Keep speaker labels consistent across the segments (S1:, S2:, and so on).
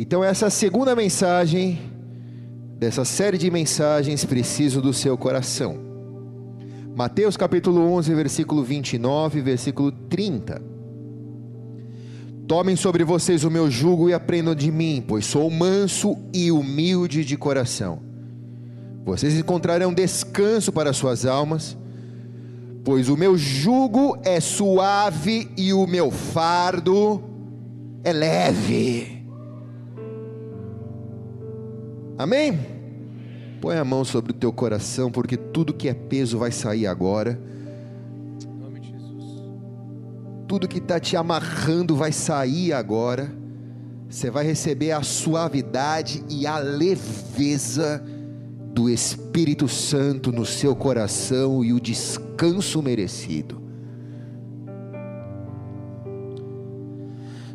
S1: Então, essa segunda mensagem dessa série de mensagens, preciso do seu coração. Mateus capítulo 11, versículo 29, versículo 30. Tomem sobre vocês o meu jugo e aprendam de mim, pois sou manso e humilde de coração. Vocês encontrarão descanso para suas almas, pois o meu jugo é suave e o meu fardo é leve. Amém? Põe a mão sobre o teu coração, porque tudo que é peso vai sair agora. Em nome de Jesus. Tudo que está te amarrando vai sair agora. Você vai receber a suavidade e a leveza do Espírito Santo no seu coração e o descanso merecido.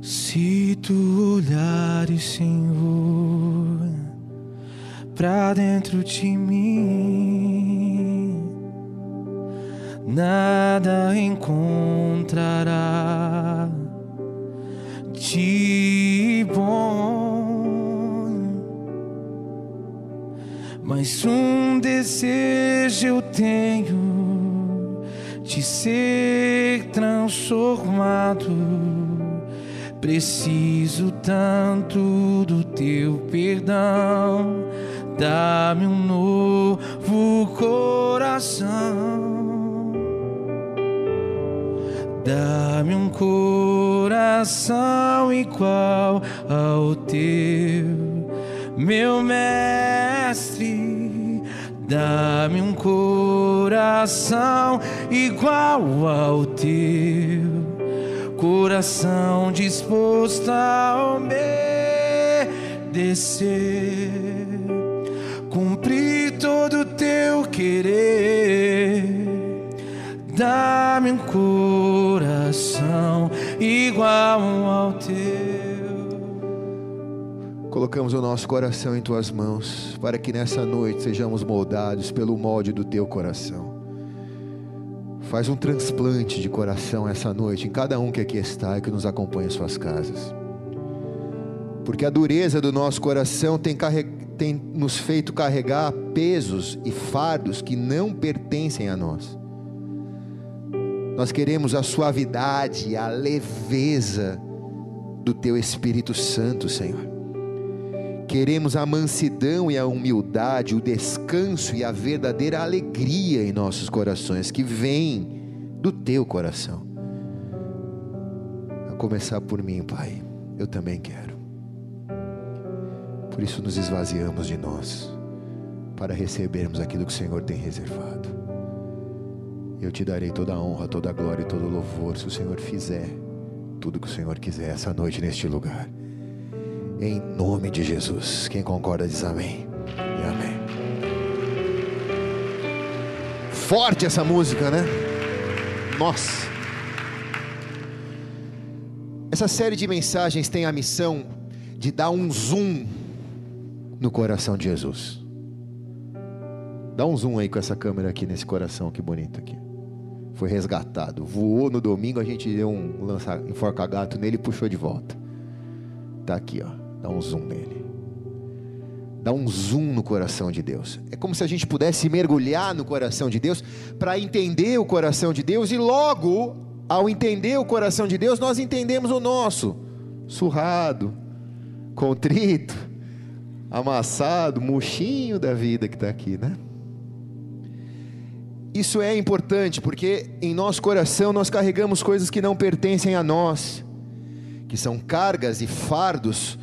S2: Se tu olhares, Senhor pra dentro de mim, nada encontrará de bom, mas um desejo eu tenho de ser transformado. Preciso tanto do teu perdão Dá-me um novo coração. Dá-me um coração igual ao teu, meu mestre. Dá-me um coração igual ao teu, coração disposto a obedecer querer. Dá-me um coração igual ao teu.
S1: Colocamos o nosso coração em tuas mãos, para que nessa noite sejamos moldados pelo molde do teu coração. Faz um transplante de coração essa noite em cada um que aqui está e que nos acompanha em suas casas. Porque a dureza do nosso coração tem, carregado tem nos feito carregar pesos e fardos que não pertencem a nós. Nós queremos a suavidade, a leveza do Teu Espírito Santo, Senhor. Queremos a mansidão e a humildade, o descanso e a verdadeira alegria em nossos corações, que vem do Teu coração. A começar por mim, Pai, eu também quero. Por isso nos esvaziamos de nós, para recebermos aquilo que o Senhor tem reservado. Eu te darei toda a honra, toda a glória e todo o louvor, se o Senhor fizer tudo que o Senhor quiser essa noite neste lugar. Em nome de Jesus. Quem concorda diz amém. E amém. Forte essa música, né? Nossa. Essa série de mensagens tem a missão de dar um zoom no coração de Jesus. Dá um zoom aí com essa câmera aqui nesse coração, que bonito aqui. Foi resgatado. Voou no domingo, a gente deu um lança, enforca gato nele e puxou de volta. Tá aqui, ó. Dá um zoom nele. Dá um zoom no coração de Deus. É como se a gente pudesse mergulhar no coração de Deus para entender o coração de Deus e logo, ao entender o coração de Deus, nós entendemos o nosso. Surrado, contrito, amassado, murchinho da vida que está aqui, né? Isso é importante porque em nosso coração nós carregamos coisas que não pertencem a nós, que são cargas e fardos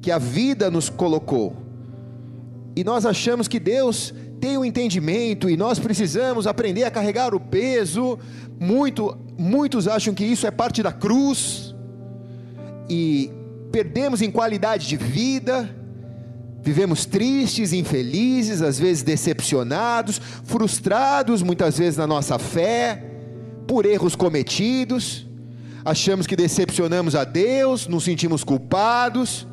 S1: que a vida nos colocou. E nós achamos que Deus tem o um entendimento e nós precisamos aprender a carregar o peso. Muito, muitos acham que isso é parte da cruz e perdemos em qualidade de vida Vivemos tristes, infelizes, às vezes decepcionados, frustrados muitas vezes na nossa fé, por erros cometidos. Achamos que decepcionamos a Deus, nos sentimos culpados,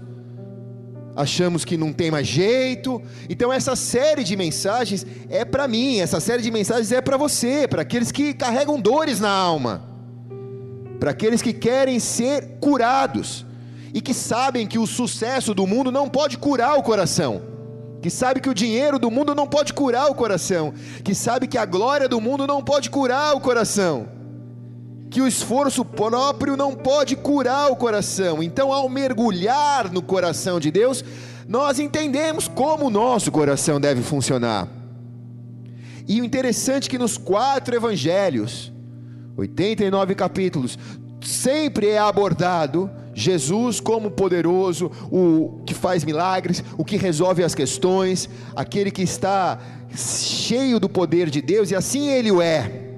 S1: achamos que não tem mais jeito. Então, essa série de mensagens é para mim, essa série de mensagens é para você, para aqueles que carregam dores na alma, para aqueles que querem ser curados e que sabem que o sucesso do mundo não pode curar o coração, que sabe que o dinheiro do mundo não pode curar o coração, que sabe que a glória do mundo não pode curar o coração, que o esforço próprio não pode curar o coração. Então, ao mergulhar no coração de Deus, nós entendemos como o nosso coração deve funcionar. E o interessante é que nos quatro evangelhos, 89 capítulos, sempre é abordado Jesus como poderoso, o que faz milagres, o que resolve as questões, aquele que está cheio do poder de Deus, e assim ele o é.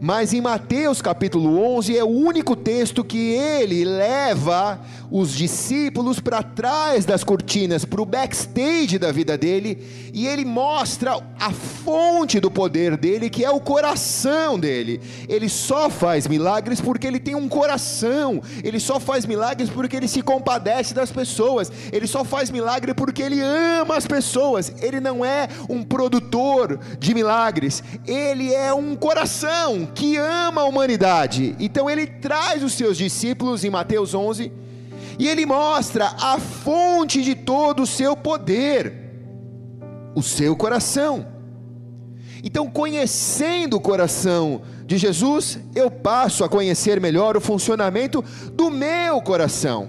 S1: Mas em Mateus capítulo 11 é o único texto que ele leva os discípulos para trás das cortinas, para o backstage da vida dele, e ele mostra a fonte do poder dele, que é o coração dele. Ele só faz milagres porque ele tem um coração, ele só faz milagres porque ele se compadece das pessoas, ele só faz milagre porque ele ama as pessoas. Ele não é um produtor de milagres, ele é um coração que ama a humanidade. Então ele traz os seus discípulos em Mateus 11 e ele mostra a fonte de todo o seu poder, o seu coração. Então, conhecendo o coração de Jesus, eu passo a conhecer melhor o funcionamento do meu coração.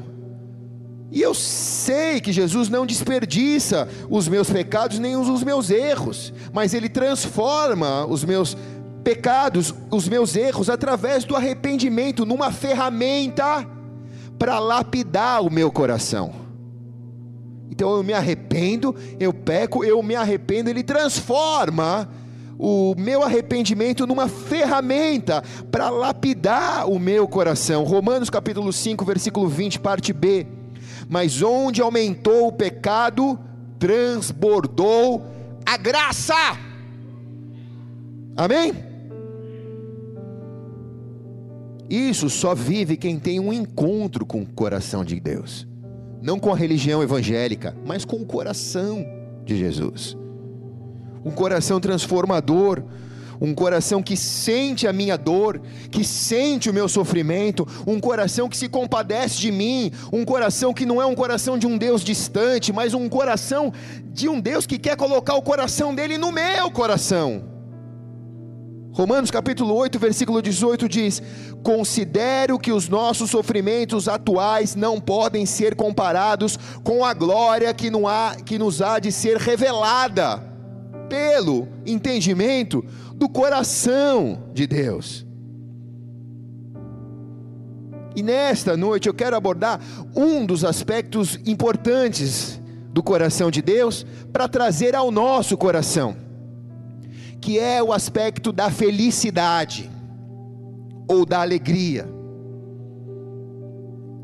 S1: E eu sei que Jesus não desperdiça os meus pecados nem os meus erros, mas ele transforma os meus pecados, os meus erros, através do arrependimento, numa ferramenta para lapidar o meu coração. Então eu me arrependo, eu peco, eu me arrependo, ele transforma o meu arrependimento numa ferramenta para lapidar o meu coração. Romanos capítulo 5, versículo 20, parte B. Mas onde aumentou o pecado, transbordou a graça. Amém? Isso só vive quem tem um encontro com o coração de Deus. Não com a religião evangélica, mas com o coração de Jesus. Um coração transformador, um coração que sente a minha dor, que sente o meu sofrimento, um coração que se compadece de mim, um coração que não é um coração de um Deus distante, mas um coração de um Deus que quer colocar o coração dele no meu coração. Romanos capítulo 8, versículo 18 diz: Considero que os nossos sofrimentos atuais não podem ser comparados com a glória que, não há, que nos há de ser revelada pelo entendimento do coração de Deus. E nesta noite eu quero abordar um dos aspectos importantes do coração de Deus para trazer ao nosso coração que é o aspecto da felicidade ou da alegria.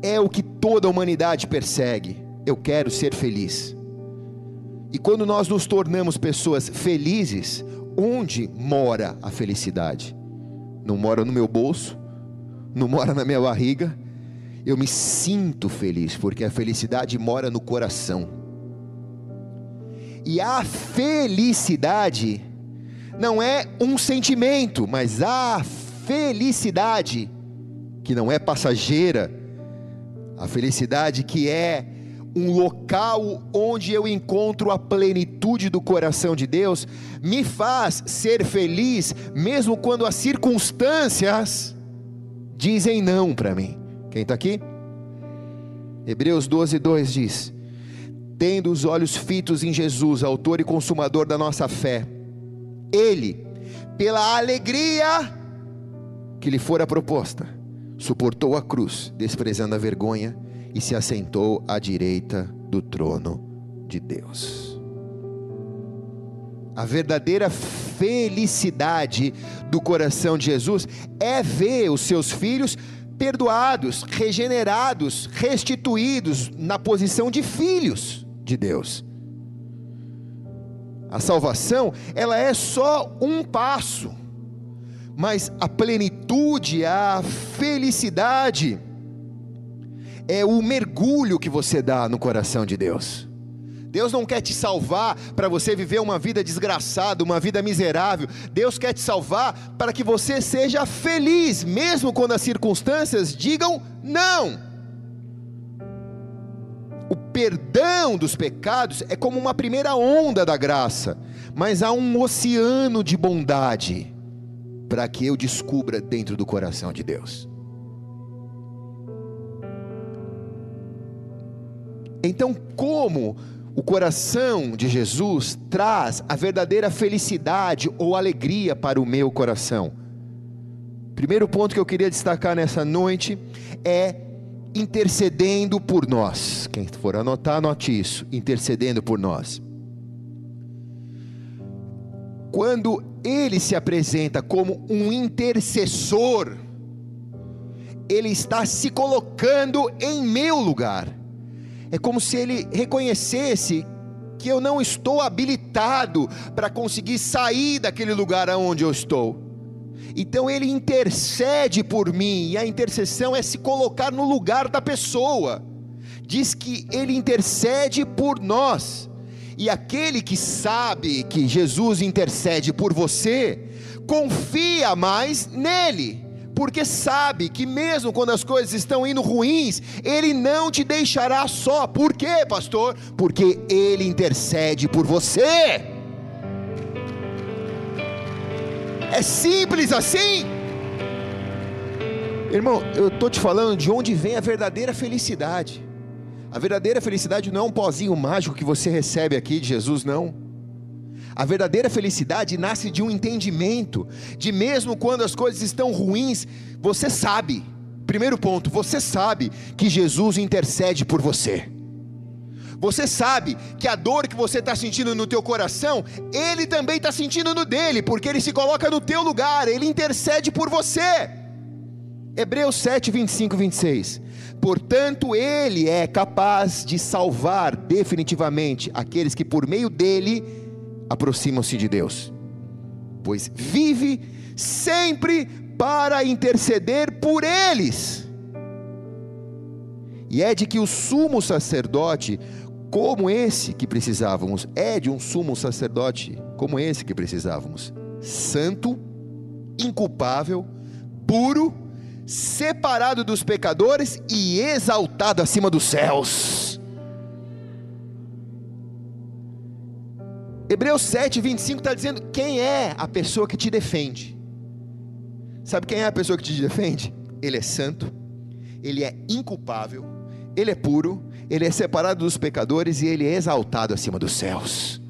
S1: É o que toda a humanidade persegue. Eu quero ser feliz. E quando nós nos tornamos pessoas felizes, onde mora a felicidade? Não mora no meu bolso, não mora na minha barriga. Eu me sinto feliz, porque a felicidade mora no coração. E a felicidade não é um sentimento, mas a felicidade que não é passageira, a felicidade que é um local onde eu encontro a plenitude do coração de Deus, me faz ser feliz, mesmo quando as circunstâncias dizem não para mim. Quem está aqui? Hebreus 12, 2 diz: Tendo os olhos fitos em Jesus, Autor e Consumador da nossa fé, ele, pela alegria que lhe fora proposta, suportou a cruz, desprezando a vergonha, e se assentou à direita do trono de Deus. A verdadeira felicidade do coração de Jesus é ver os seus filhos perdoados, regenerados, restituídos na posição de filhos de Deus. A salvação, ela é só um passo, mas a plenitude, a felicidade, é o mergulho que você dá no coração de Deus. Deus não quer te salvar para você viver uma vida desgraçada, uma vida miserável. Deus quer te salvar para que você seja feliz, mesmo quando as circunstâncias digam não. Perdão dos pecados é como uma primeira onda da graça, mas há um oceano de bondade para que eu descubra dentro do coração de Deus. Então, como o coração de Jesus traz a verdadeira felicidade ou alegria para o meu coração? Primeiro ponto que eu queria destacar nessa noite é intercedendo por nós. Quem for anotar, anote isso: intercedendo por nós. Quando ele se apresenta como um intercessor, ele está se colocando em meu lugar. É como se ele reconhecesse que eu não estou habilitado para conseguir sair daquele lugar aonde eu estou. Então ele intercede por mim, e a intercessão é se colocar no lugar da pessoa. Diz que ele intercede por nós. E aquele que sabe que Jesus intercede por você, confia mais nele, porque sabe que mesmo quando as coisas estão indo ruins, ele não te deixará só. Por quê, pastor? Porque ele intercede por você. É simples assim. Irmão, eu estou te falando de onde vem a verdadeira felicidade. A verdadeira felicidade não é um pozinho mágico que você recebe aqui de Jesus, não. A verdadeira felicidade nasce de um entendimento, de mesmo quando as coisas estão ruins, você sabe. Primeiro ponto, você sabe que Jesus intercede por você. Você sabe que a dor que você está sentindo no teu coração, Ele também está sentindo no dele, porque Ele se coloca no teu lugar, Ele intercede por você. Hebreus 7, 25 e 26. Portanto, Ele é capaz de salvar definitivamente aqueles que por meio dele aproximam-se de Deus, pois vive sempre para interceder por eles. E é de que o sumo sacerdote como esse que precisávamos, é de um sumo sacerdote como esse que precisávamos, santo, inculpável, puro, separado dos pecadores e exaltado acima dos céus. Hebreus 7, 25 está dizendo: quem é a pessoa que te defende? Sabe quem é a pessoa que te defende? Ele é santo, ele é inculpável, ele é puro, ele é separado dos pecadores e ele é exaltado acima dos céus.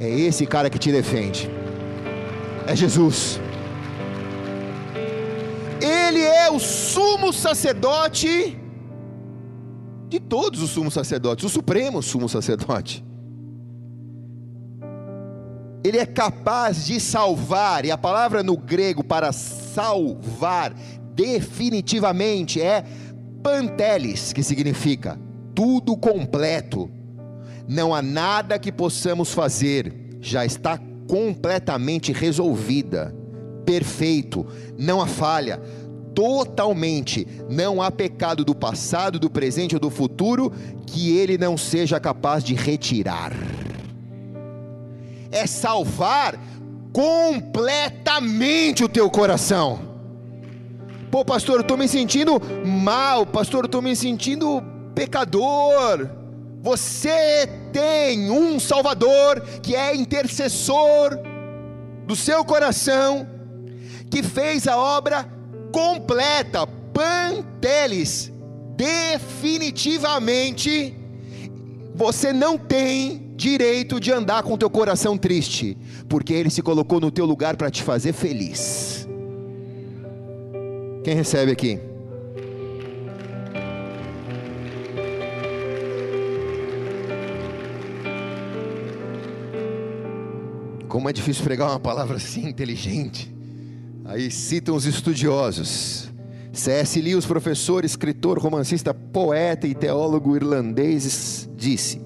S1: É esse cara que te defende. É Jesus. Ele é o sumo sacerdote de todos os sumos sacerdotes, o supremo sumo sacerdote. Ele é capaz de salvar, e a palavra no grego para salvar definitivamente é panteles, que significa tudo completo. Não há nada que possamos fazer, já está completamente resolvida, perfeito, não há falha, totalmente, não há pecado do passado, do presente ou do futuro que ele não seja capaz de retirar. É salvar completamente o teu coração. Pô, pastor, eu estou me sentindo mal, pastor, eu estou me sentindo pecador. Você tem um Salvador que é intercessor do seu coração, que fez a obra completa, panteles, definitivamente. Você não tem direito de andar com teu coração triste, porque ele se colocou no teu lugar para te fazer feliz. Quem recebe aqui? Como é difícil pregar uma palavra assim inteligente. Aí citam os estudiosos. C.S. Lewis, professor, escritor, romancista, poeta e teólogo irlandês, disse: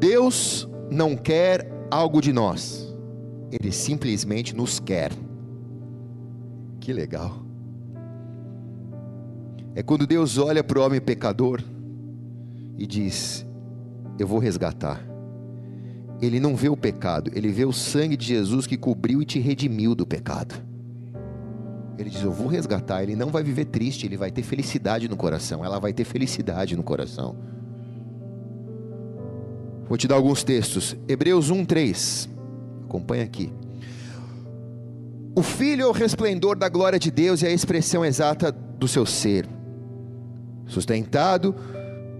S1: Deus não quer algo de nós, Ele simplesmente nos quer. Que legal. É quando Deus olha para o homem pecador e diz: Eu vou resgatar ele não vê o pecado, ele vê o sangue de Jesus que cobriu e te redimiu do pecado. Ele diz: Eu vou resgatar. Ele não vai viver triste, ele vai ter felicidade no coração. Ela vai ter felicidade no coração. Vou te dar alguns textos. Hebreus 1, 3. Acompanha aqui. O Filho é o resplendor da glória de Deus e a expressão exata do seu ser, sustentado,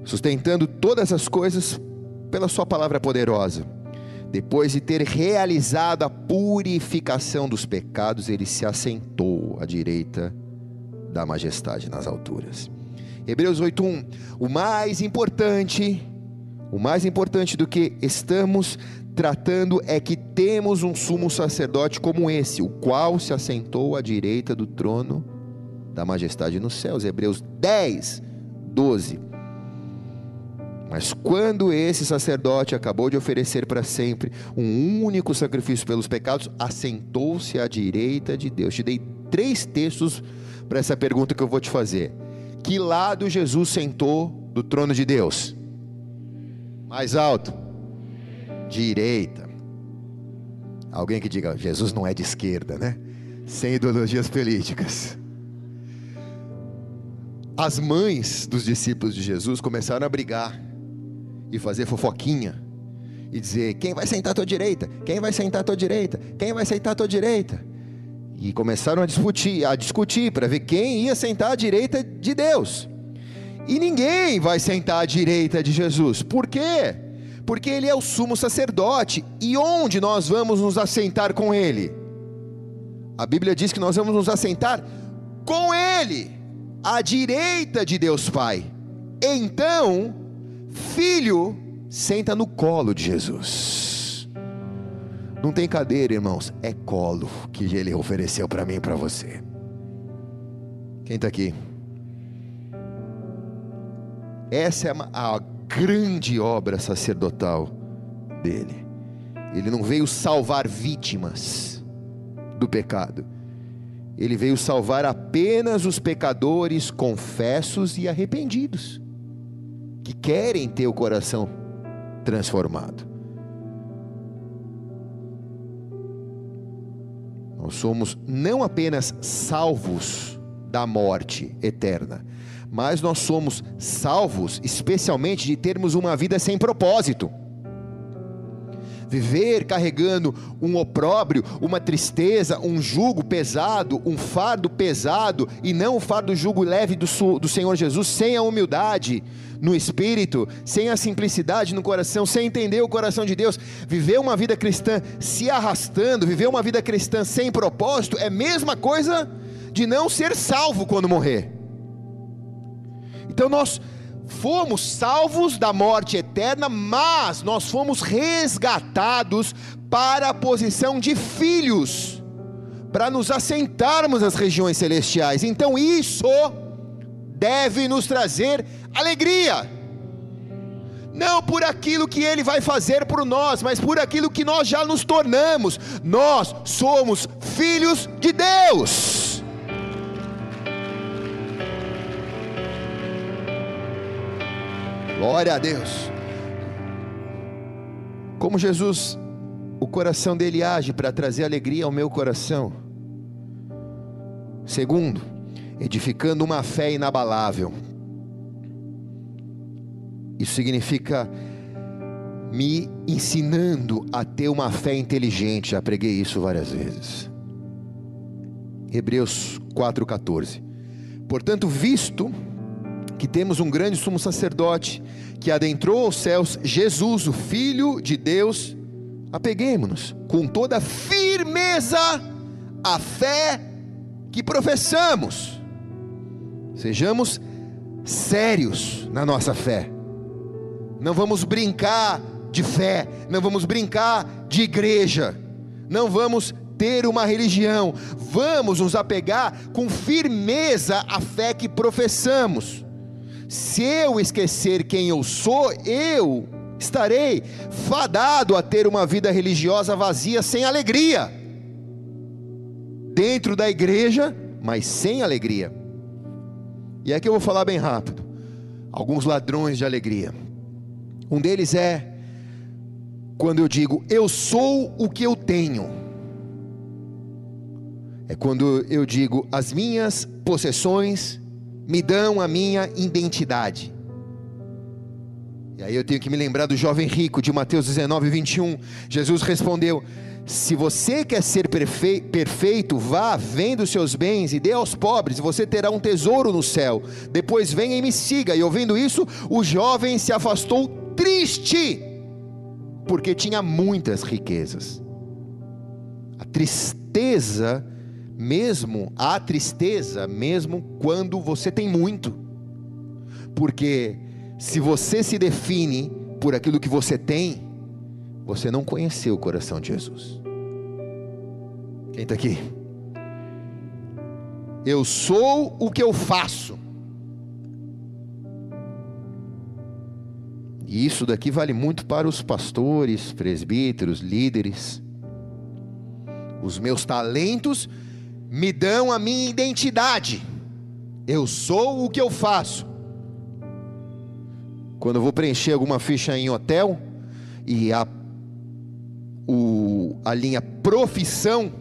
S1: sustentando todas as coisas pela Sua palavra poderosa. Depois de ter realizado a purificação dos pecados, ele se assentou à direita da majestade nas alturas. Hebreus 8:1. O mais importante, o mais importante do que estamos tratando é que temos um sumo sacerdote como esse, o qual se assentou à direita do trono da majestade nos céus. Hebreus 10, 12. Mas quando esse sacerdote acabou de oferecer para sempre um único sacrifício pelos pecados, assentou-se à direita de Deus. Te dei três textos para essa pergunta que eu vou te fazer. Que lado Jesus sentou do trono de Deus? Mais alto? Direita. Alguém que diga, Jesus não é de esquerda, né? Sem ideologias políticas. As mães dos discípulos de Jesus começaram a brigar e fazer fofoquinha e dizer: quem vai sentar à tua direita? Quem vai sentar à tua direita? Quem vai sentar à tua direita? E começaram a discutir, a discutir para ver quem ia sentar à direita de Deus. E ninguém vai sentar à direita de Jesus. Por quê? Porque ele é o sumo sacerdote. E onde nós vamos nos assentar com ele? A Bíblia diz que nós vamos nos assentar com ele, à direita de Deus Pai. Então, Filho senta no colo de Jesus. Não tem cadeira, irmãos, é colo que ele ofereceu para mim e para você. Quem está aqui? Essa é a grande obra sacerdotal dele. Ele não veio salvar vítimas do pecado. Ele veio salvar apenas os pecadores confessos e arrependidos que querem ter o coração transformado. Nós somos não apenas salvos da morte eterna, mas nós somos salvos especialmente de termos uma vida sem propósito viver carregando um opróbrio, uma tristeza, um jugo pesado, um fardo pesado, e não o fardo jugo leve do, do Senhor Jesus, sem a humildade no espírito, sem a simplicidade no coração, sem entender o coração de Deus, viver uma vida cristã se arrastando, viver uma vida cristã sem propósito, é a mesma coisa de não ser salvo quando morrer. Então nós fomos salvos da morte eterna, mas nós fomos resgatados para a posição de filhos, para nos assentarmos nas regiões celestiais. Então isso deve nos trazer alegria. Não por aquilo que ele vai fazer por nós, mas por aquilo que nós já nos tornamos. Nós somos filhos de Deus. Glória a Deus. Como Jesus, o coração dele age para trazer alegria ao meu coração. Segundo, edificando uma fé inabalável. Isso significa me ensinando a ter uma fé inteligente. Já preguei isso várias vezes. Hebreus 4,14. Portanto, visto que temos um grande sumo sacerdote que adentrou aos céus, Jesus, o Filho de Deus, apeguemos-nos com toda firmeza à fé que professamos. Sejamos sérios na nossa fé. Não vamos brincar de fé, não vamos brincar de igreja, não vamos ter uma religião, vamos nos apegar com firmeza à fé que professamos. Se eu esquecer quem eu sou, eu estarei fadado a ter uma vida religiosa vazia, sem alegria. Dentro da igreja, mas sem alegria. E aqui eu vou falar bem rápido. Alguns ladrões de alegria. Um deles é quando eu digo eu sou o que eu tenho. É quando eu digo as minhas possessões me dão a minha identidade. E aí eu tenho que me lembrar do jovem rico de Mateus 19, 21. Jesus respondeu: Se você quer ser perfe perfeito, vá, venda os seus bens e dê aos pobres, e você terá um tesouro no céu. Depois venha e me siga. E ouvindo isso, o jovem se afastou triste, porque tinha muitas riquezas. A tristeza, mesmo, a tristeza, mesmo quando você tem muito, porque se você se define por aquilo que você tem, você não conheceu o coração de Jesus. Quem está aqui? Eu sou o que eu faço. E isso daqui vale muito para os pastores, presbíteros, líderes. Os meus talentos me dão a minha identidade. Eu sou o que eu faço. Quando eu vou preencher alguma ficha em hotel e a, o, a linha profissão,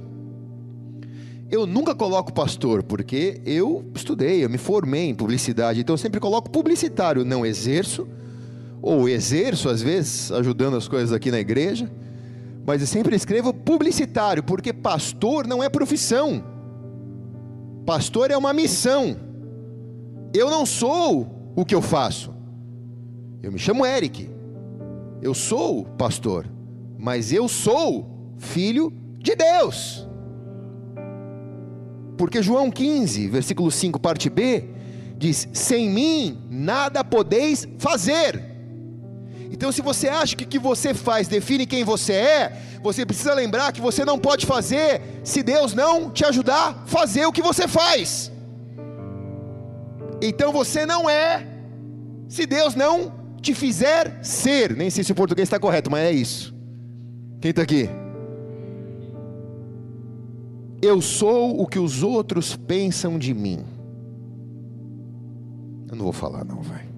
S1: eu nunca coloco pastor, porque eu estudei, eu me formei em publicidade, então eu sempre coloco publicitário, não exerço, ou exerço às vezes, ajudando as coisas aqui na igreja, mas eu sempre escrevo publicitário, porque pastor não é profissão, pastor é uma missão. Eu não sou o que eu faço, eu me chamo Eric. Eu sou pastor, mas eu sou filho de Deus. Porque João 15, versículo 5, parte B, diz: Sem mim nada podeis fazer. Então, se você acha que o que você faz define quem você é, você precisa lembrar que você não pode fazer se Deus não te ajudar a fazer o que você faz. Então você não é se Deus não te fizer ser. Nem sei se o português está correto, mas é isso. Quem está aqui? Eu sou o que os outros pensam de mim. Eu não vou falar, não, vai.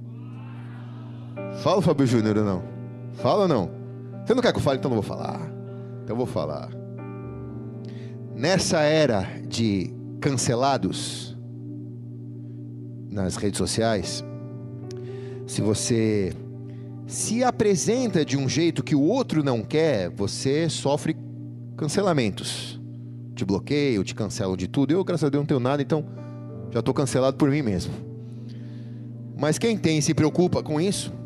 S1: Fala, Fábio Júnior, ou não? Fala ou não? Você não quer que eu fale, então não vou falar. Então eu vou falar. Nessa era de cancelados nas redes sociais, se você se apresenta de um jeito que o outro não quer, você sofre cancelamentos. Te bloqueio, te cancelam de tudo. Eu, graças a Deus, não tenho nada, então já estou cancelado por mim mesmo. Mas quem tem e se preocupa com isso,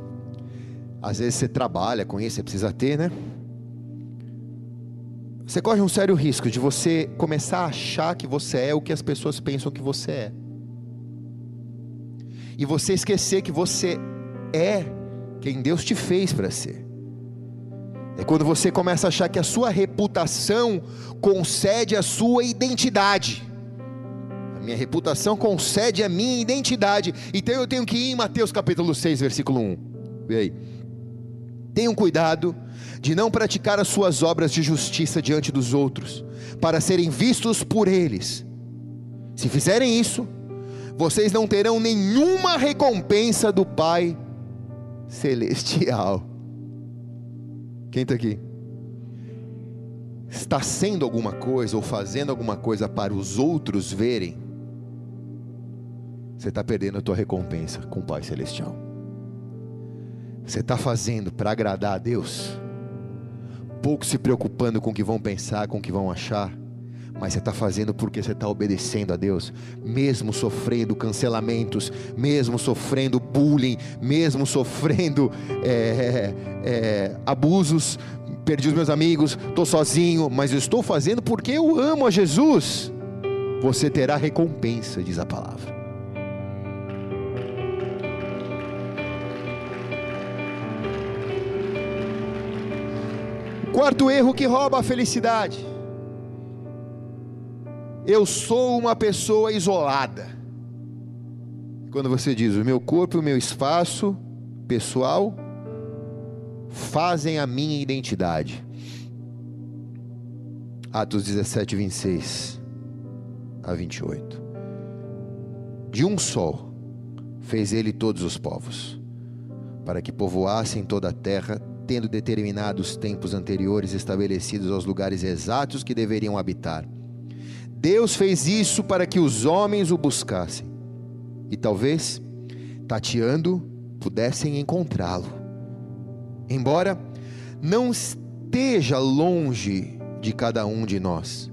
S1: às vezes você trabalha com isso, você precisa ter, né? Você corre um sério risco de você começar a achar que você é o que as pessoas pensam que você é e você esquecer que você é quem Deus te fez para ser. É quando você começa a achar que a sua reputação concede a sua identidade. A minha reputação concede a minha identidade. Então eu tenho que ir em Mateus capítulo 6, versículo 1. Vê aí. Tenham cuidado de não praticar as suas obras de justiça diante dos outros, para serem vistos por eles. Se fizerem isso, vocês não terão nenhuma recompensa do Pai Celestial. Quem está aqui? Está sendo alguma coisa ou fazendo alguma coisa para os outros verem? Você está perdendo a tua recompensa com o Pai Celestial. Você está fazendo para agradar a Deus, pouco se preocupando com o que vão pensar, com o que vão achar mas você está fazendo porque você está obedecendo a Deus, mesmo sofrendo cancelamentos, mesmo sofrendo bullying, mesmo sofrendo é, é, abusos. Perdi os meus amigos, estou sozinho, mas eu estou fazendo porque eu amo a Jesus. Você terá recompensa, diz a palavra. Quarto erro que rouba a felicidade eu sou uma pessoa isolada. Quando você diz o meu corpo e o meu espaço pessoal fazem a minha identidade. Atos 17, 26 a 28. De um só fez ele todos os povos, para que povoassem toda a terra, tendo determinados tempos anteriores estabelecidos aos lugares exatos que deveriam habitar Deus fez isso para que os homens o buscassem e talvez, tateando, pudessem encontrá-lo. embora não esteja longe de cada um de nós,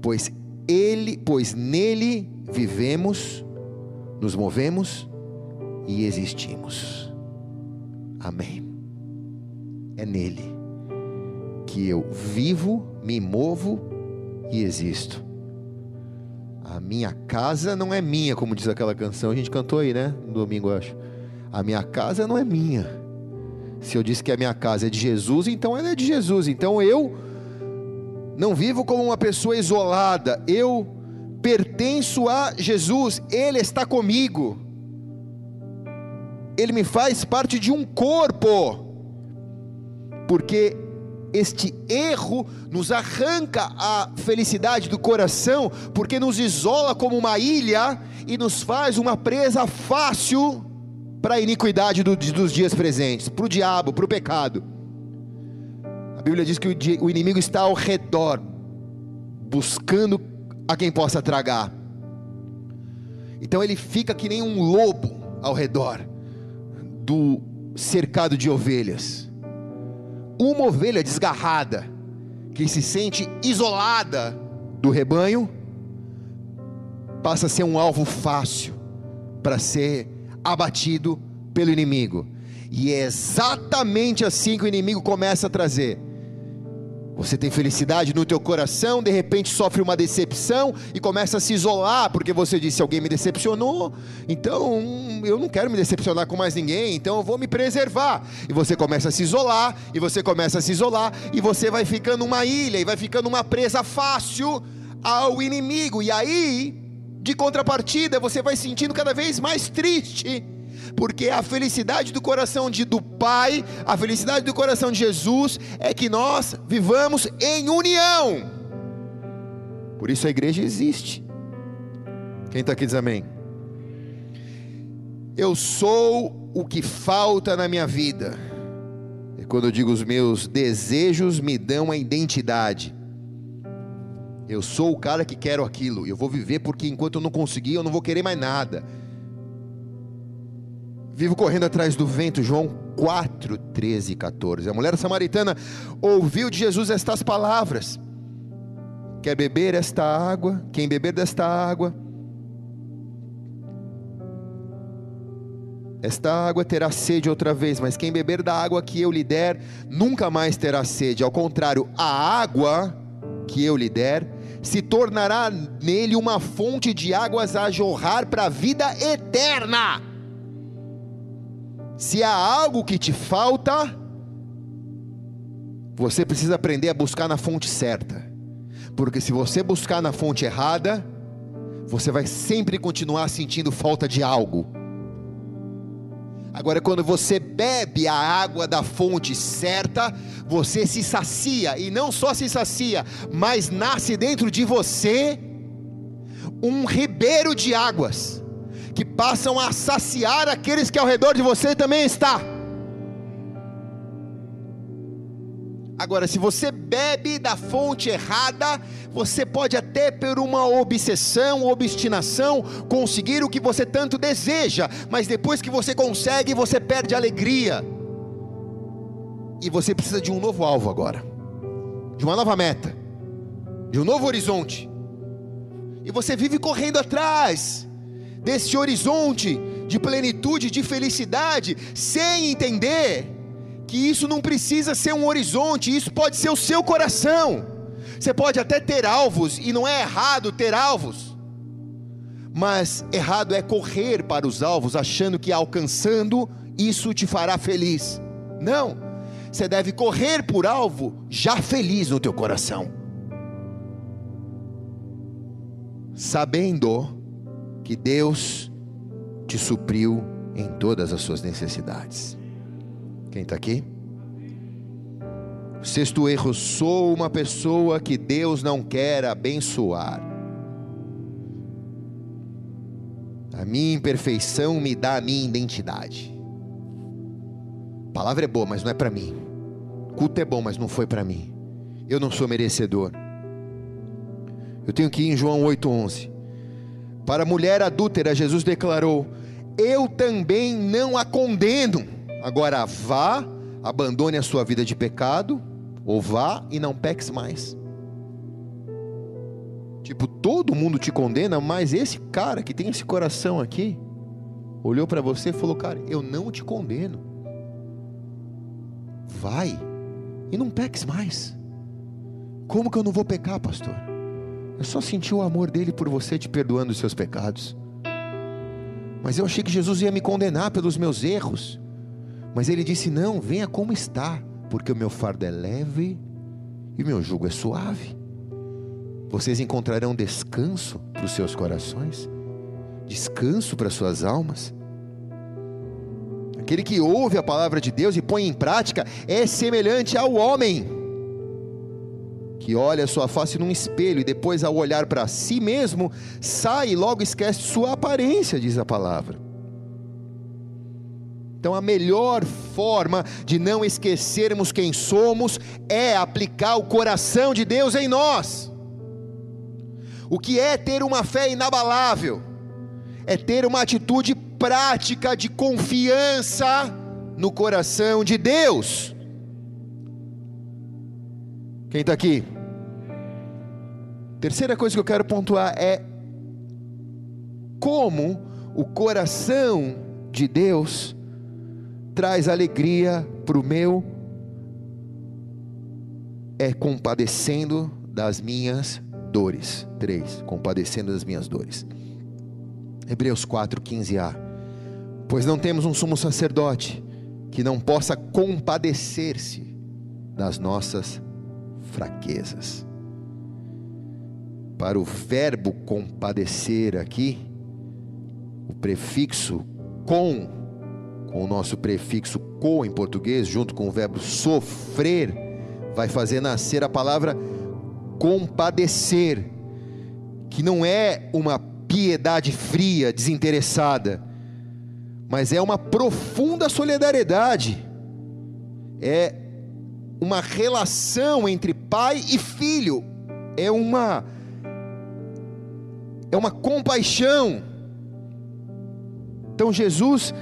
S1: pois ele, pois nele vivemos, nos movemos e existimos. Amém. É nele que eu vivo, me movo e existo. A minha casa não é minha, como diz aquela canção, a gente cantou aí, né? No domingo, acho. A minha casa não é minha. Se eu disse que a minha casa é de Jesus, então ela é de Jesus. Então eu não vivo como uma pessoa isolada. Eu pertenço a Jesus. Ele está comigo. Ele me faz parte de um corpo. Porque este erro nos arranca a felicidade do coração, porque nos isola como uma ilha e nos faz uma presa fácil para a iniquidade do, dos dias presentes, para o diabo, para o pecado. A Bíblia diz que o, o inimigo está ao redor, buscando a quem possa tragar. Então ele fica que nem um lobo ao redor do cercado de ovelhas uma ovelha desgarrada, que se sente isolada do rebanho, passa a ser um alvo fácil para ser abatido pelo inimigo. E é exatamente assim que o inimigo começa a trazer você tem felicidade no teu coração, de repente sofre uma decepção e começa a se isolar porque você disse alguém me decepcionou, então eu não quero me decepcionar com mais ninguém, então eu vou me preservar. E você começa a se isolar, e você começa a se isolar, e você vai ficando uma ilha e vai ficando uma presa fácil ao inimigo. E aí, de contrapartida, você vai sentindo cada vez mais triste porque a felicidade do coração de, do Pai, a felicidade do coração de Jesus é que nós vivamos em união. Por isso a igreja existe. Quem está aqui diz amém. Eu sou o que falta na minha vida. É quando eu digo os meus desejos me dão a identidade. Eu sou o cara que quero aquilo. Eu vou viver porque enquanto eu não conseguir, eu não vou querer mais nada. Vivo correndo atrás do vento, João 4, 13 e 14. A mulher samaritana ouviu de Jesus estas palavras: Quer beber esta água? Quem beber desta água, esta água terá sede outra vez, mas quem beber da água que eu lhe der, nunca mais terá sede. Ao contrário, a água que eu lhe der, se tornará nele uma fonte de águas a jorrar para a vida eterna. Se há algo que te falta, você precisa aprender a buscar na fonte certa. Porque se você buscar na fonte errada, você vai sempre continuar sentindo falta de algo. Agora, quando você bebe a água da fonte certa, você se sacia, e não só se sacia, mas nasce dentro de você um ribeiro de águas que passam a saciar aqueles que ao redor de você também está. Agora, se você bebe da fonte errada, você pode até por uma obsessão, obstinação, conseguir o que você tanto deseja, mas depois que você consegue, você perde a alegria. E você precisa de um novo alvo agora, de uma nova meta, de um novo horizonte. E você vive correndo atrás, desse horizonte de plenitude, de felicidade, sem entender que isso não precisa ser um horizonte, isso pode ser o seu coração. Você pode até ter alvos, e não é errado ter alvos, mas errado é correr para os alvos achando que alcançando isso te fará feliz. Não, você deve correr por alvo já feliz no teu coração, sabendo que Deus te supriu em todas as suas necessidades. Quem está aqui? Sexto erro: sou uma pessoa que Deus não quer abençoar. A minha imperfeição me dá a minha identidade. A palavra é boa, mas não é para mim. O culto é bom, mas não foi para mim. Eu não sou merecedor. Eu tenho que ir em João 8:11. Para a mulher adúltera, Jesus declarou: Eu também não a condeno. Agora vá, abandone a sua vida de pecado, ou vá e não peques mais. Tipo, todo mundo te condena, mas esse cara que tem esse coração aqui, olhou para você e falou: Cara, eu não te condeno. Vai e não peques mais. Como que eu não vou pecar, pastor? É só sentir o amor dele por você te perdoando os seus pecados. Mas eu achei que Jesus ia me condenar pelos meus erros. Mas ele disse: Não, venha como está, porque o meu fardo é leve e o meu jugo é suave. Vocês encontrarão descanso para os seus corações, descanso para as suas almas. Aquele que ouve a palavra de Deus e põe em prática é semelhante ao homem que olha sua face num espelho e depois, ao olhar para si mesmo, sai e logo esquece sua aparência, diz a palavra. Então, a melhor forma de não esquecermos quem somos é aplicar o coração de Deus em nós. O que é ter uma fé inabalável? É ter uma atitude prática de confiança no coração de Deus. Quem está aqui? Terceira coisa que eu quero pontuar é como o coração de Deus traz alegria para o meu, é compadecendo das minhas dores. Três, compadecendo das minhas dores. Hebreus 4, 15a. Pois não temos um sumo sacerdote que não possa compadecer-se das nossas fraquezas. Para o verbo compadecer aqui, o prefixo com, com o nosso prefixo co em português, junto com o verbo sofrer, vai fazer nascer a palavra compadecer, que não é uma piedade fria, desinteressada, mas é uma profunda solidariedade, é uma relação entre pai e filho, é uma é uma compaixão. Então Jesus,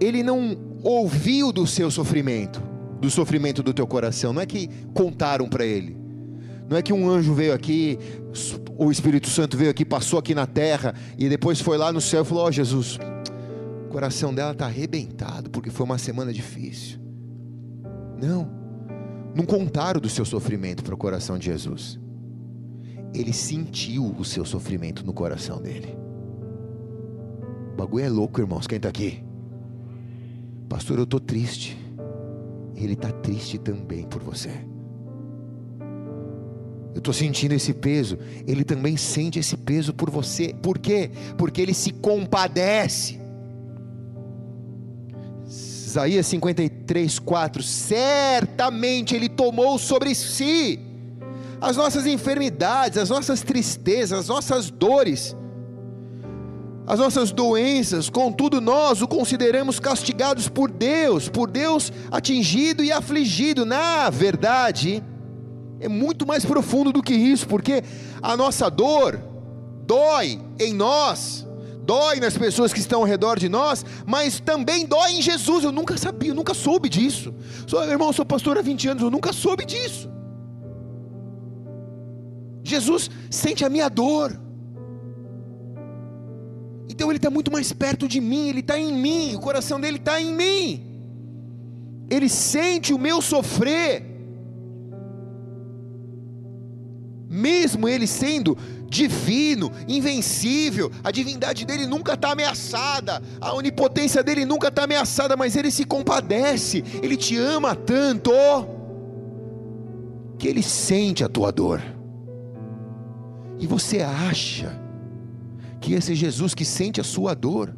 S1: ele não ouviu do seu sofrimento, do sofrimento do teu coração, não é que contaram para ele. Não é que um anjo veio aqui, o Espírito Santo veio aqui, passou aqui na terra e depois foi lá no céu e falou: Ó oh, Jesus, coração dela está arrebentado porque foi uma semana difícil. Não, não contaram do seu sofrimento para o coração de Jesus. Ele sentiu o seu sofrimento no coração dele. O bagulho é louco, irmãos. Quem está aqui? Pastor, eu estou triste. Ele está triste também por você. Eu estou sentindo esse peso. Ele também sente esse peso por você. Por quê? Porque ele se compadece. Isaías 53, 4: Certamente Ele tomou sobre si as nossas enfermidades, as nossas tristezas, as nossas dores, as nossas doenças, contudo nós o consideramos castigados por Deus, por Deus atingido e afligido. Na verdade, é muito mais profundo do que isso, porque a nossa dor dói em nós dói nas pessoas que estão ao redor de nós, mas também dói em Jesus. Eu nunca sabia, eu nunca soube disso. Sou, irmão, sou pastor há 20 anos, eu nunca soube disso. Jesus sente a minha dor. Então ele está muito mais perto de mim, ele está em mim, o coração dele está em mim. Ele sente o meu sofrer. Mesmo ele sendo divino, invencível, a divindade dele nunca está ameaçada, a onipotência dele nunca está ameaçada, mas ele se compadece, ele te ama tanto, que ele sente a tua dor, e você acha que esse Jesus que sente a sua dor,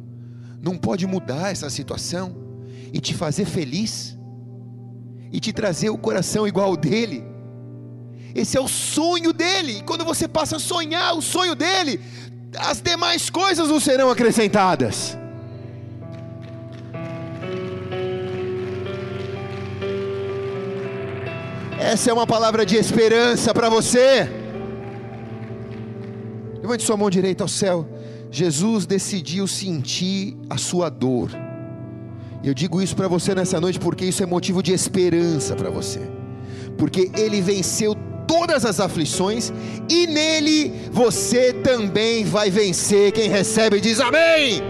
S1: não pode mudar essa situação e te fazer feliz, e te trazer o coração igual ao dele, esse é o sonho dele. E quando você passa a sonhar o sonho dele, as demais coisas não serão acrescentadas. Essa é uma palavra de esperança para você. Levante sua mão direita ao céu. Jesus decidiu sentir a sua dor. Eu digo isso para você nessa noite porque isso é motivo de esperança para você. Porque ele venceu todas as aflições e nele você também vai vencer. Quem recebe diz amém.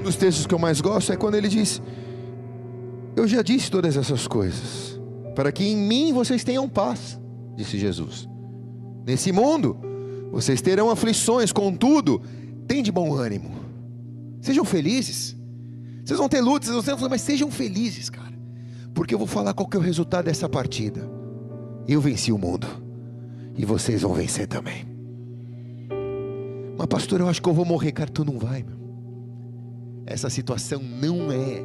S1: Um dos textos que eu mais gosto é quando ele diz: Eu já disse todas essas coisas, para que em mim vocês tenham paz, disse Jesus. Nesse mundo vocês terão aflições, contudo, tem de bom ânimo. Sejam felizes. Vocês vão ter lutas, vocês vão ter, mas sejam felizes, cara. Porque eu vou falar qual que é o resultado dessa partida. Eu venci o mundo. E vocês vão vencer também. Mas pastor, eu acho que eu vou morrer, cara, tu não vai, meu. Essa situação não é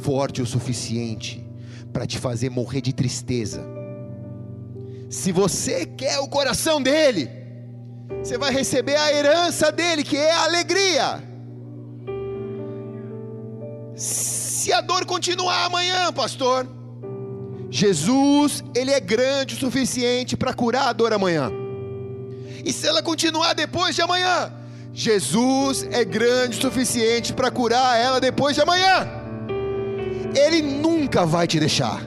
S1: forte o suficiente para te fazer morrer de tristeza. Se você quer o coração dele, você vai receber a herança dele, que é a alegria. Se a dor continuar amanhã, pastor, Jesus, ele é grande o suficiente para curar a dor amanhã. E se ela continuar depois de amanhã, Jesus é grande o suficiente para curar ela depois de amanhã. Ele nunca vai te deixar.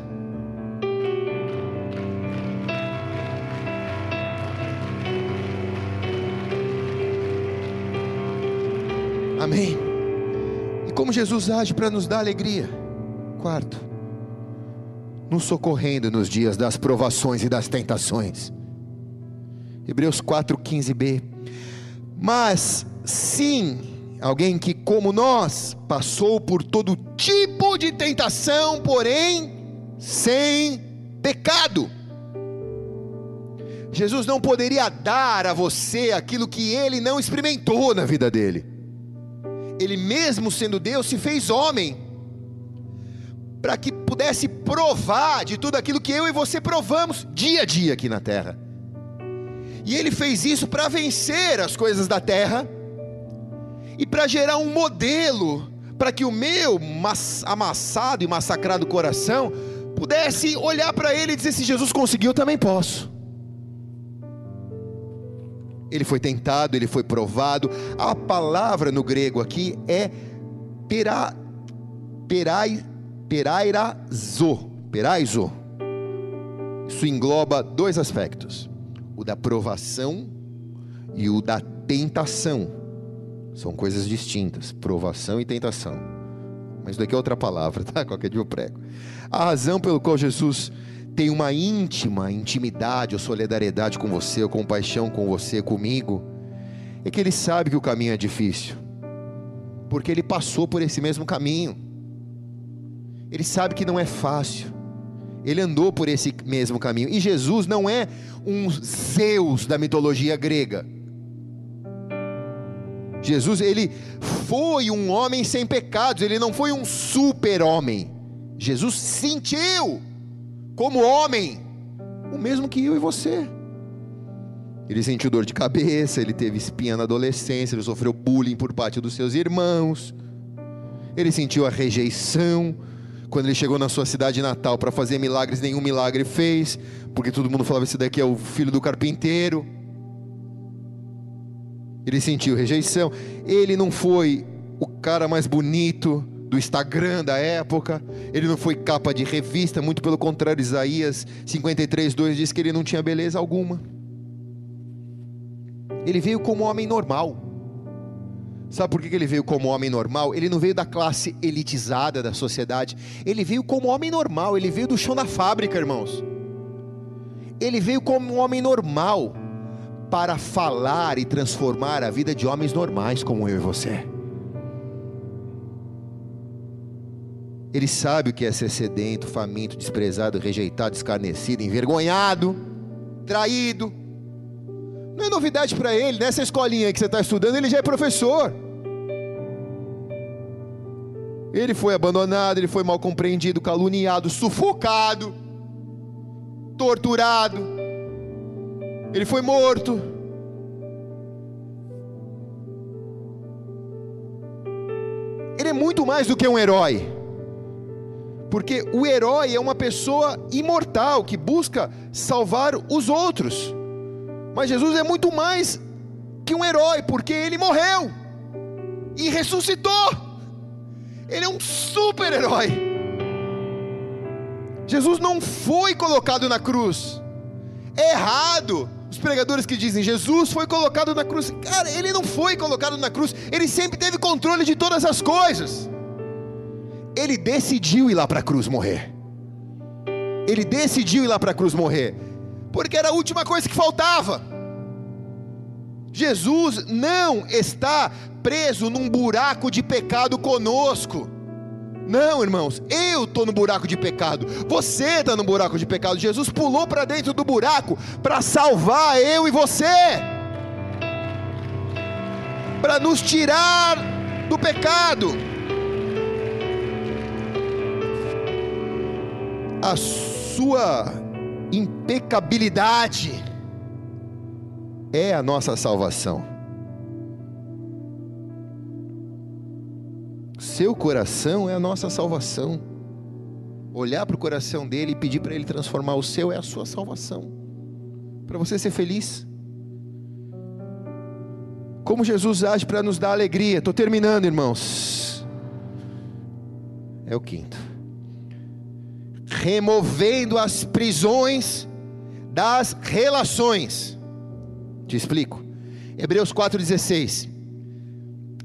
S1: Amém. Como Jesus age para nos dar alegria? Quarto, nos socorrendo nos dias das provações e das tentações. Hebreus 4:15b. Mas sim, alguém que como nós passou por todo tipo de tentação, porém sem pecado. Jesus não poderia dar a você aquilo que ele não experimentou na vida dele ele mesmo sendo Deus, se fez homem, para que pudesse provar de tudo aquilo que eu e você provamos dia a dia aqui na terra. E ele fez isso para vencer as coisas da terra e para gerar um modelo para que o meu amassado e massacrado coração pudesse olhar para ele e dizer: se Jesus conseguiu, eu também posso ele foi tentado, ele foi provado. A palavra no grego aqui é pera, perai, perairazô, peraizo. Isso engloba dois aspectos: o da provação e o da tentação. São coisas distintas, provação e tentação. Mas daqui é outra palavra, tá? Qualquer dia eu prego. A razão pelo qual Jesus tem uma íntima intimidade ou solidariedade com você, ou compaixão com você, comigo, é que ele sabe que o caminho é difícil, porque ele passou por esse mesmo caminho, ele sabe que não é fácil, ele andou por esse mesmo caminho, e Jesus não é um Zeus da mitologia grega. Jesus, ele foi um homem sem pecados, ele não foi um super-homem. Jesus sentiu como homem, o mesmo que eu e você. Ele sentiu dor de cabeça, ele teve espinha na adolescência, ele sofreu bullying por parte dos seus irmãos, ele sentiu a rejeição. Quando ele chegou na sua cidade natal para fazer milagres, nenhum milagre fez, porque todo mundo falava: Esse daqui é o filho do carpinteiro. Ele sentiu rejeição. Ele não foi o cara mais bonito, do Instagram da época, ele não foi capa de revista, muito pelo contrário, Isaías 53:2 diz que ele não tinha beleza alguma. Ele veio como homem normal. Sabe por que ele veio como homem normal? Ele não veio da classe elitizada da sociedade. Ele veio como homem normal. Ele veio do chão da fábrica, irmãos. Ele veio como um homem normal para falar e transformar a vida de homens normais como eu e você. Ele sabe o que é ser sedento, faminto, desprezado, rejeitado, escarnecido, envergonhado, traído. Não é novidade para ele, nessa escolinha que você está estudando, ele já é professor. Ele foi abandonado, ele foi mal compreendido, caluniado, sufocado, torturado, ele foi morto. Ele é muito mais do que um herói. Porque o herói é uma pessoa imortal que busca salvar os outros. Mas Jesus é muito mais que um herói, porque ele morreu e ressuscitou. Ele é um super-herói. Jesus não foi colocado na cruz. É errado. Os pregadores que dizem Jesus foi colocado na cruz. Cara, ele não foi colocado na cruz. Ele sempre teve controle de todas as coisas. Ele decidiu ir lá para a cruz morrer. Ele decidiu ir lá para a cruz morrer. Porque era a última coisa que faltava. Jesus não está preso num buraco de pecado conosco. Não, irmãos, eu estou no buraco de pecado, você está no buraco de pecado. Jesus pulou para dentro do buraco para salvar eu e você, para nos tirar do pecado. A sua impecabilidade é a nossa salvação. Seu coração é a nossa salvação. Olhar para o coração dele e pedir para ele transformar o seu é a sua salvação. Para você ser feliz. Como Jesus age para nos dar alegria. Estou terminando, irmãos. É o quinto. Removendo as prisões das relações. Te explico. Hebreus 4,16.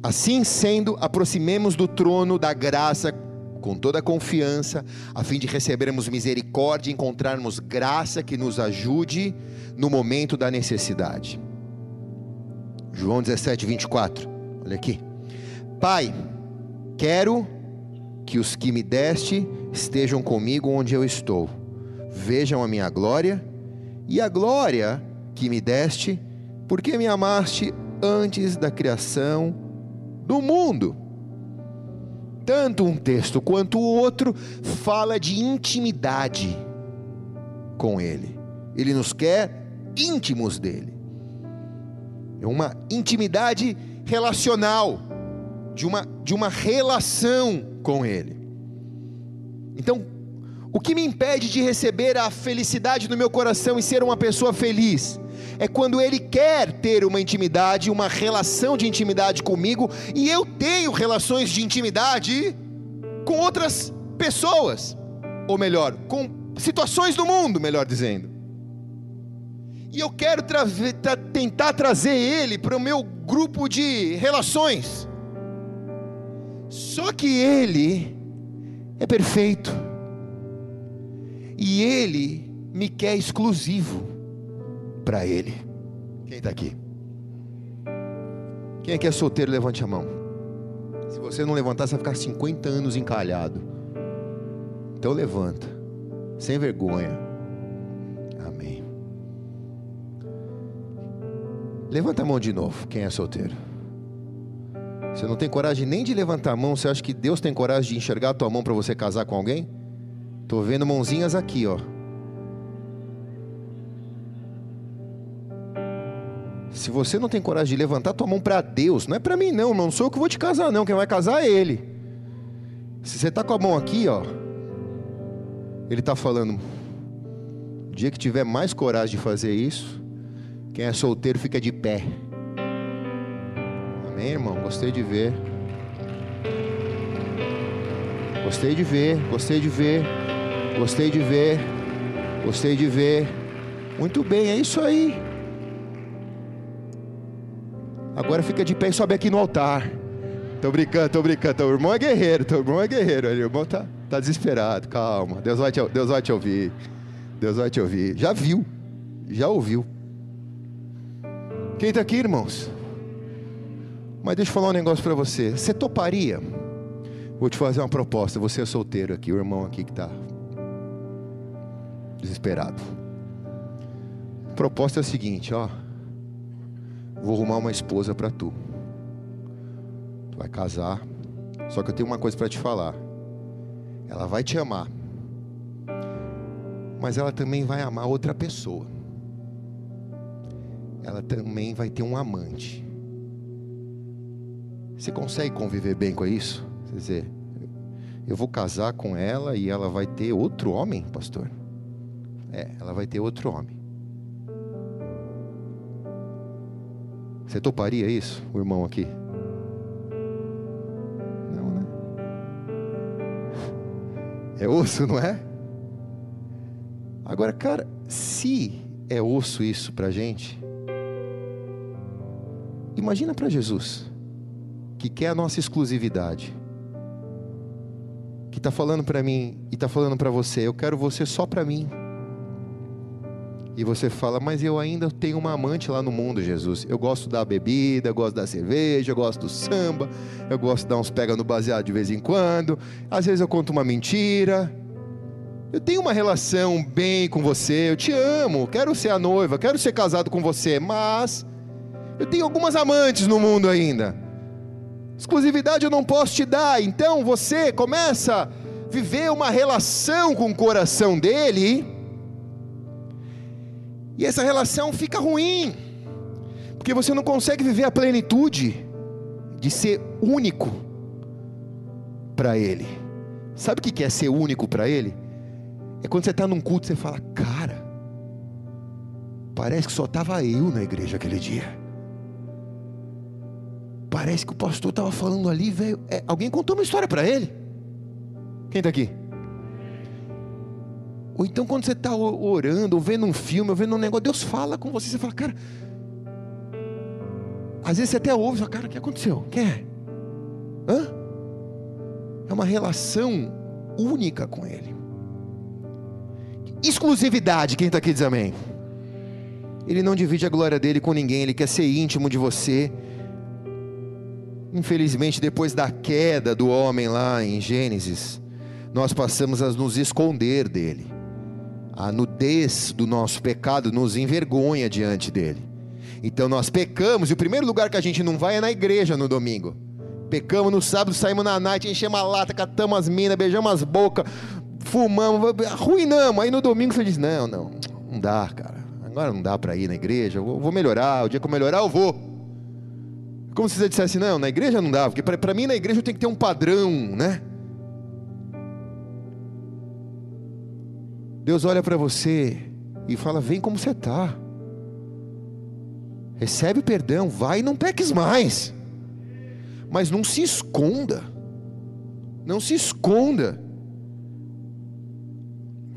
S1: Assim sendo, aproximemos do trono da graça com toda a confiança, a fim de recebermos misericórdia e encontrarmos graça que nos ajude no momento da necessidade. João 17, 24. Olha aqui. Pai, quero que os que me deste estejam comigo onde eu estou. Vejam a minha glória e a glória que me deste, porque me amaste antes da criação do mundo. Tanto um texto quanto o outro fala de intimidade com Ele. Ele nos quer íntimos dele. É uma intimidade relacional, de uma, de uma relação com Ele. Então, o que me impede de receber a felicidade no meu coração e ser uma pessoa feliz? é quando ele quer ter uma intimidade, uma relação de intimidade comigo, e eu tenho relações de intimidade com outras pessoas, ou melhor, com situações do mundo, melhor dizendo. E eu quero tra tra tentar trazer ele para o meu grupo de relações. Só que ele é perfeito. E ele me quer exclusivo para Ele. Quem está aqui? Quem é que é solteiro, levante a mão. Se você não levantar, você vai ficar 50 anos encalhado. Então levanta, sem vergonha. Amém. Levanta a mão de novo, quem é solteiro. Você não tem coragem nem de levantar a mão, você acha que Deus tem coragem de enxergar a tua mão para você casar com alguém? Estou vendo mãozinhas aqui, ó. Se você não tem coragem de levantar tua mão para Deus, não é para mim não, não sou eu que vou te casar não, quem vai casar é Ele. Se você está com a mão aqui, ó, Ele está falando, o dia que tiver mais coragem de fazer isso, quem é solteiro fica de pé. Amém, irmão? Gostei de ver. Gostei de ver, gostei de ver, gostei de ver, gostei de ver. Muito bem, é isso aí. Agora fica de pé e sobe aqui no altar. Tô brincando, tô brincando. Teu irmão é guerreiro, teu irmão é guerreiro. O irmão tá, tá desesperado. Calma. Deus vai, te, Deus vai te ouvir. Deus vai te ouvir. Já viu. Já ouviu. Quem está aqui, irmãos? Mas deixa eu falar um negócio para você. Você toparia? Vou te fazer uma proposta. Você é solteiro aqui, o irmão aqui que está desesperado. A proposta é a seguinte, ó. Vou arrumar uma esposa para tu. Tu vai casar. Só que eu tenho uma coisa para te falar. Ela vai te amar. Mas ela também vai amar outra pessoa. Ela também vai ter um amante. Você consegue conviver bem com isso? Quer dizer, eu vou casar com ela e ela vai ter outro homem, pastor? É, ela vai ter outro homem. Você toparia isso, o irmão aqui? Não, né? É osso, não é? Agora, cara, se é osso isso pra gente, imagina para Jesus, que quer a nossa exclusividade, que está falando para mim e está falando para você, eu quero você só para mim. E você fala, mas eu ainda tenho uma amante lá no mundo, Jesus. Eu gosto da bebida, eu gosto da cerveja, eu gosto do samba, eu gosto de dar uns pega no baseado de vez em quando. Às vezes eu conto uma mentira. Eu tenho uma relação bem com você, eu te amo, quero ser a noiva, quero ser casado com você, mas eu tenho algumas amantes no mundo ainda. Exclusividade eu não posso te dar, então você começa a viver uma relação com o coração dele e essa relação fica ruim, porque você não consegue viver a plenitude de ser único para Ele. Sabe o que é ser único para Ele? É quando você está num culto e você fala, cara, parece que só estava eu na igreja aquele dia. Parece que o pastor estava falando ali, velho. É, alguém contou uma história para ele? Quem está aqui? Ou então quando você está orando, ou vendo um filme, ou vendo um negócio, Deus fala com você, você fala, cara. Às vezes você até ouve, fala, cara, o que aconteceu? Quem é? Hã? É uma relação única com Ele. Exclusividade, quem está aqui diz amém. Ele não divide a glória dele com ninguém, ele quer ser íntimo de você. Infelizmente, depois da queda do homem lá em Gênesis, nós passamos a nos esconder dele a nudez do nosso pecado nos envergonha diante dele. Então nós pecamos, e o primeiro lugar que a gente não vai é na igreja no domingo. Pecamos no sábado, saímos na noite, enchemos a lata, catamos as minas, beijamos as bocas, fumamos, arruinamos. Aí no domingo você diz: Não, não, não dá, cara. Agora não dá para ir na igreja, eu vou melhorar. O dia que eu melhorar, eu vou. Como se você dissesse: Não, na igreja não dá, porque para mim na igreja eu tenho que ter um padrão, né? Deus olha para você e fala: Vem como você está. Recebe perdão, vai e não peques mais. Mas não se esconda. Não se esconda.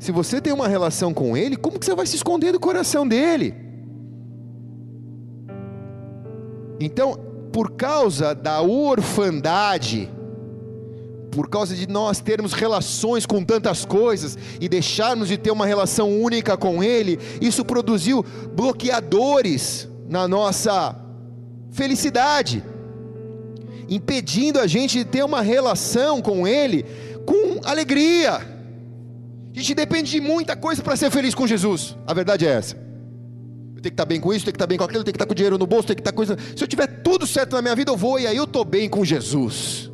S1: Se você tem uma relação com Ele, como que você vai se esconder do coração dele? Então, por causa da orfandade, por causa de nós termos relações com tantas coisas e deixarmos de ter uma relação única com Ele, isso produziu bloqueadores na nossa felicidade, impedindo a gente de ter uma relação com Ele com alegria. A gente depende de muita coisa para ser feliz com Jesus, a verdade é essa. Tenho que estar bem com isso, tenho que estar bem com aquilo, tenho que estar com dinheiro no bolso, tenho que estar com isso. Se eu tiver tudo certo na minha vida, eu vou e aí eu estou bem com Jesus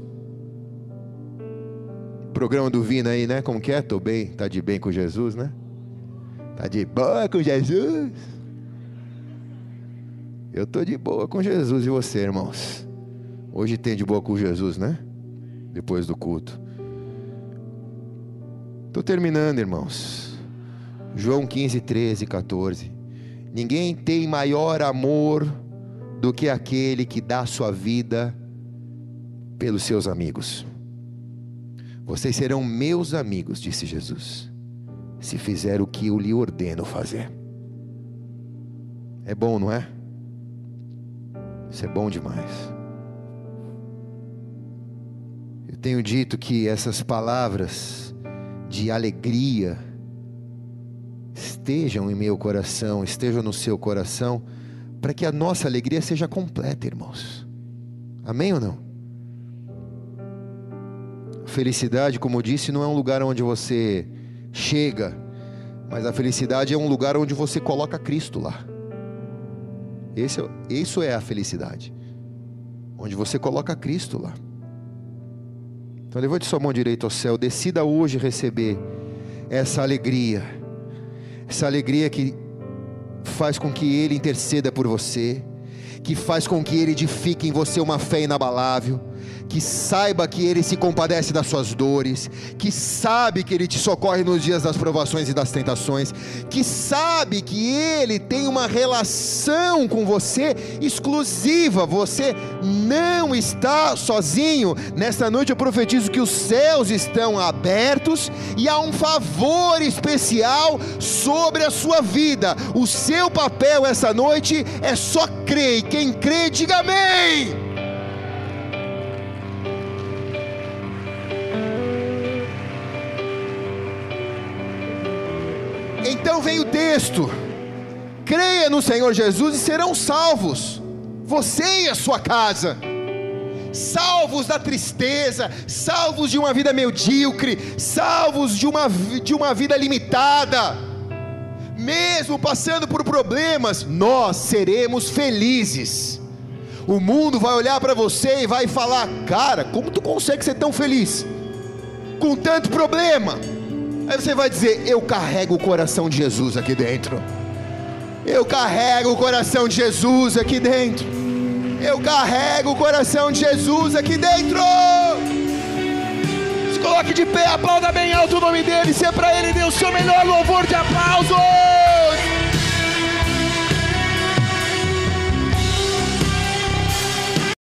S1: programa do Vina aí, né? Como que é? Tô bem, tá de bem com Jesus, né? Tá de boa com Jesus? Eu tô de boa com Jesus e você, irmãos? Hoje tem de boa com Jesus, né? Depois do culto. Tô terminando, irmãos. João 15, 13, 14. Ninguém tem maior amor do que aquele que dá sua vida pelos seus amigos. Vocês serão meus amigos, disse Jesus, se fizer o que eu lhe ordeno fazer. É bom, não é? Isso é bom demais. Eu tenho dito que essas palavras de alegria estejam em meu coração, estejam no seu coração, para que a nossa alegria seja completa, irmãos. Amém ou não? Felicidade, como eu disse, não é um lugar onde você chega, mas a felicidade é um lugar onde você coloca Cristo lá. Esse, é isso é a felicidade, onde você coloca Cristo lá. Então levante sua mão direita ao céu, decida hoje receber essa alegria, essa alegria que faz com que Ele interceda por você, que faz com que Ele edifique em você uma fé inabalável que saiba que Ele se compadece das suas dores, que sabe que Ele te socorre nos dias das provações e das tentações, que sabe que Ele tem uma relação com você exclusiva, você não está sozinho. Nesta noite eu profetizo que os céus estão abertos e há um favor especial sobre a sua vida. O seu papel essa noite é só crer, e quem crê, diga amém. Então vem o texto: creia no Senhor Jesus e serão salvos, você e a sua casa. Salvos da tristeza, salvos de uma vida medíocre, salvos de uma, de uma vida limitada, mesmo passando por problemas, nós seremos felizes. O mundo vai olhar para você e vai falar: Cara, como tu consegue ser tão feliz? Com tanto problema Aí você vai dizer: Eu carrego o coração de Jesus aqui dentro. Eu carrego o coração de Jesus aqui dentro. Eu carrego o coração de Jesus aqui dentro. Se coloque de pé, aplauda bem alto o nome dele. Se é para ele, dê o seu melhor louvor de aplauso.